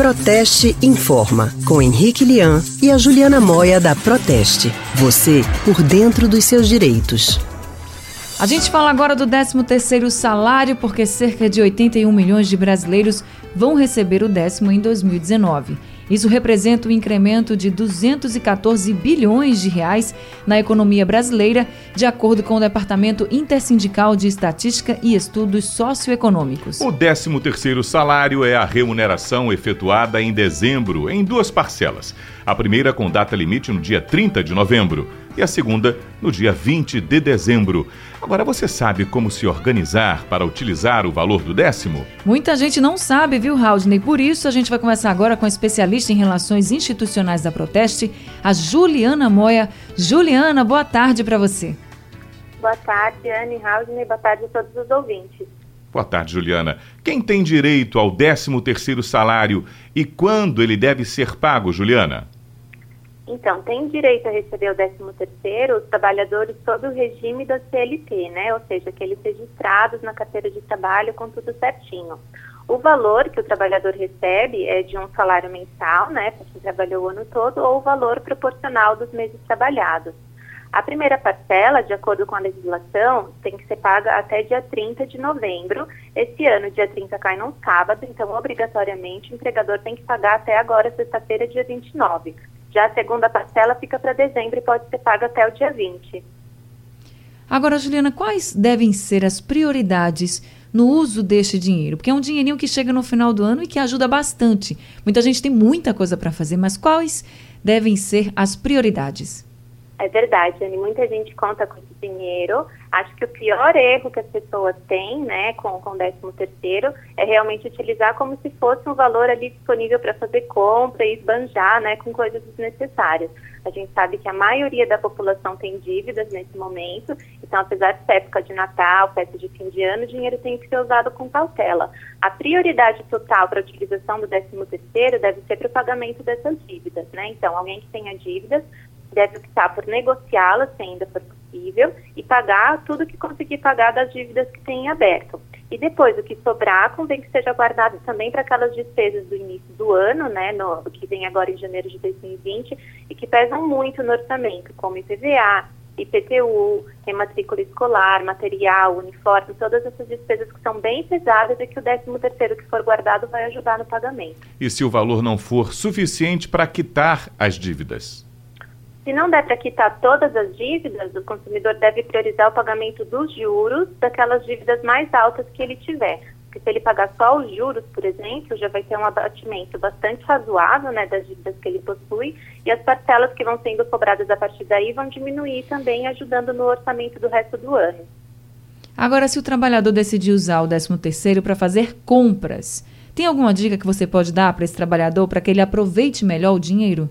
Proteste Informa, com Henrique Lian e a Juliana Moia da Proteste. Você por dentro dos seus direitos. A gente fala agora do 13º salário, porque cerca de 81 milhões de brasileiros vão receber o décimo em 2019. Isso representa um incremento de 214 bilhões de reais na economia brasileira, de acordo com o Departamento Intersindical de Estatística e Estudos Socioeconômicos. O 13º salário é a remuneração efetuada em dezembro em duas parcelas. A primeira com data limite no dia 30 de novembro e a segunda no dia 20 de dezembro. Agora você sabe como se organizar para utilizar o valor do décimo? Muita gente não sabe, viu, Haldney? Por isso a gente vai conversar agora com a especialista em relações institucionais da Proteste, a Juliana Moia. Juliana, boa tarde para você. Boa tarde, Anne Haldney. Boa tarde a todos os ouvintes. Boa tarde, Juliana. Quem tem direito ao 13 terceiro salário e quando ele deve ser pago, Juliana? Então, tem direito a receber o 13º os trabalhadores sob o regime da CLT, né? Ou seja, aqueles registrados na carteira de trabalho com tudo certinho. O valor que o trabalhador recebe é de um salário mensal, né, para quem trabalhou o ano todo, ou o valor proporcional dos meses trabalhados. A primeira parcela, de acordo com a legislação, tem que ser paga até dia 30 de novembro. Esse ano, dia 30 cai num sábado, então, obrigatoriamente, o empregador tem que pagar até agora, sexta-feira, dia 29. Já a segunda parcela fica para dezembro e pode ser paga até o dia 20. Agora, Juliana, quais devem ser as prioridades no uso deste dinheiro? Porque é um dinheirinho que chega no final do ano e que ajuda bastante. Muita gente tem muita coisa para fazer, mas quais devem ser as prioridades? É verdade, Anne. Muita gente conta com esse dinheiro. Acho que o pior erro que as pessoas têm, né, com, o 13 terceiro, é realmente utilizar como se fosse um valor ali disponível para fazer compra e esbanjar, né, com coisas desnecessárias. A gente sabe que a maioria da população tem dívidas nesse momento, então apesar de ser época de Natal, festa de fim de ano, o dinheiro tem que ser usado com cautela. A prioridade total para a utilização do 13 terceiro deve ser para o pagamento dessas dívidas, né? Então, alguém que tenha dívidas deve optar por negociá-las, se ainda for possível, e pagar tudo que conseguir pagar das dívidas que tem aberto. E depois, o que sobrar, convém que seja guardado também para aquelas despesas do início do ano, né, no, que vem agora em janeiro de 2020, e que pesam muito no orçamento, como IPVA, IPTU, rematrícula escolar, material, uniforme, todas essas despesas que são bem pesadas e que o 13 terceiro que for guardado vai ajudar no pagamento. E se o valor não for suficiente para quitar as dívidas? Se não der para quitar todas as dívidas, o consumidor deve priorizar o pagamento dos juros daquelas dívidas mais altas que ele tiver. Porque se ele pagar só os juros, por exemplo, já vai ter um abatimento bastante razoável né, das dívidas que ele possui e as parcelas que vão sendo cobradas a partir daí vão diminuir também, ajudando no orçamento do resto do ano. Agora, se o trabalhador decidir usar o 13º para fazer compras, tem alguma dica que você pode dar para esse trabalhador para que ele aproveite melhor o dinheiro?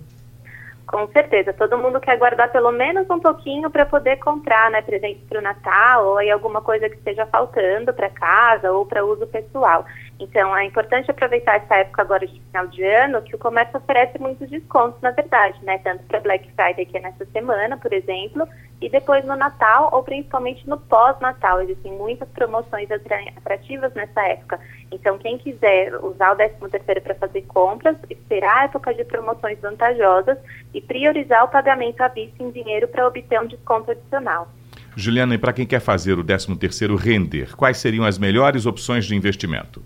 Com certeza, todo mundo quer guardar pelo menos um pouquinho para poder comprar, né, presente para o Natal ou aí alguma coisa que esteja faltando para casa ou para uso pessoal. Então, é importante aproveitar essa época agora de final de ano, que o comércio oferece muitos descontos, na verdade, né? Tanto para Black Friday, que é nessa semana, por exemplo, e depois no Natal, ou principalmente no pós-Natal. Existem muitas promoções atrativas nessa época. Então, quem quiser usar o 13 terceiro para fazer compras, esperar a época de promoções vantajosas e priorizar o pagamento à vista em dinheiro para obter um desconto adicional. Juliana, e para quem quer fazer o 13 terceiro render, quais seriam as melhores opções de investimento?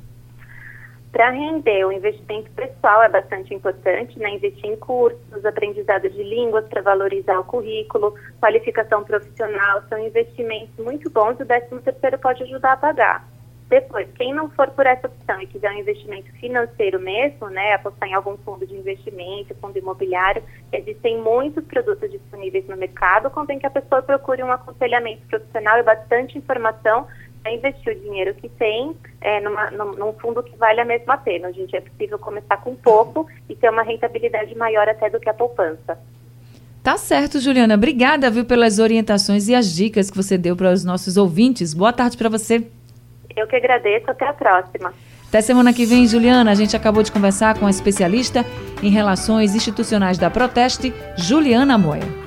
Para render, o investimento pessoal é bastante importante, né? Investir em cursos, aprendizado de línguas para valorizar o currículo, qualificação profissional, são investimentos muito bons e o 13 terceiro pode ajudar a pagar. Depois, quem não for por essa opção e quiser um investimento financeiro mesmo, né, apostar em algum fundo de investimento, fundo imobiliário, existem muitos produtos disponíveis no mercado, convém que a pessoa procure um aconselhamento profissional e bastante informação investir o dinheiro que tem é, numa, num, num, fundo que vale a mesma pena. Hoje em dia é possível começar com pouco e ter uma rentabilidade maior até do que a poupança. Tá certo, Juliana. Obrigada, viu, pelas orientações e as dicas que você deu para os nossos ouvintes. Boa tarde para você. Eu que agradeço. Até a próxima. Até semana que vem, Juliana. A gente acabou de conversar com a especialista em relações institucionais da Proteste, Juliana Moia.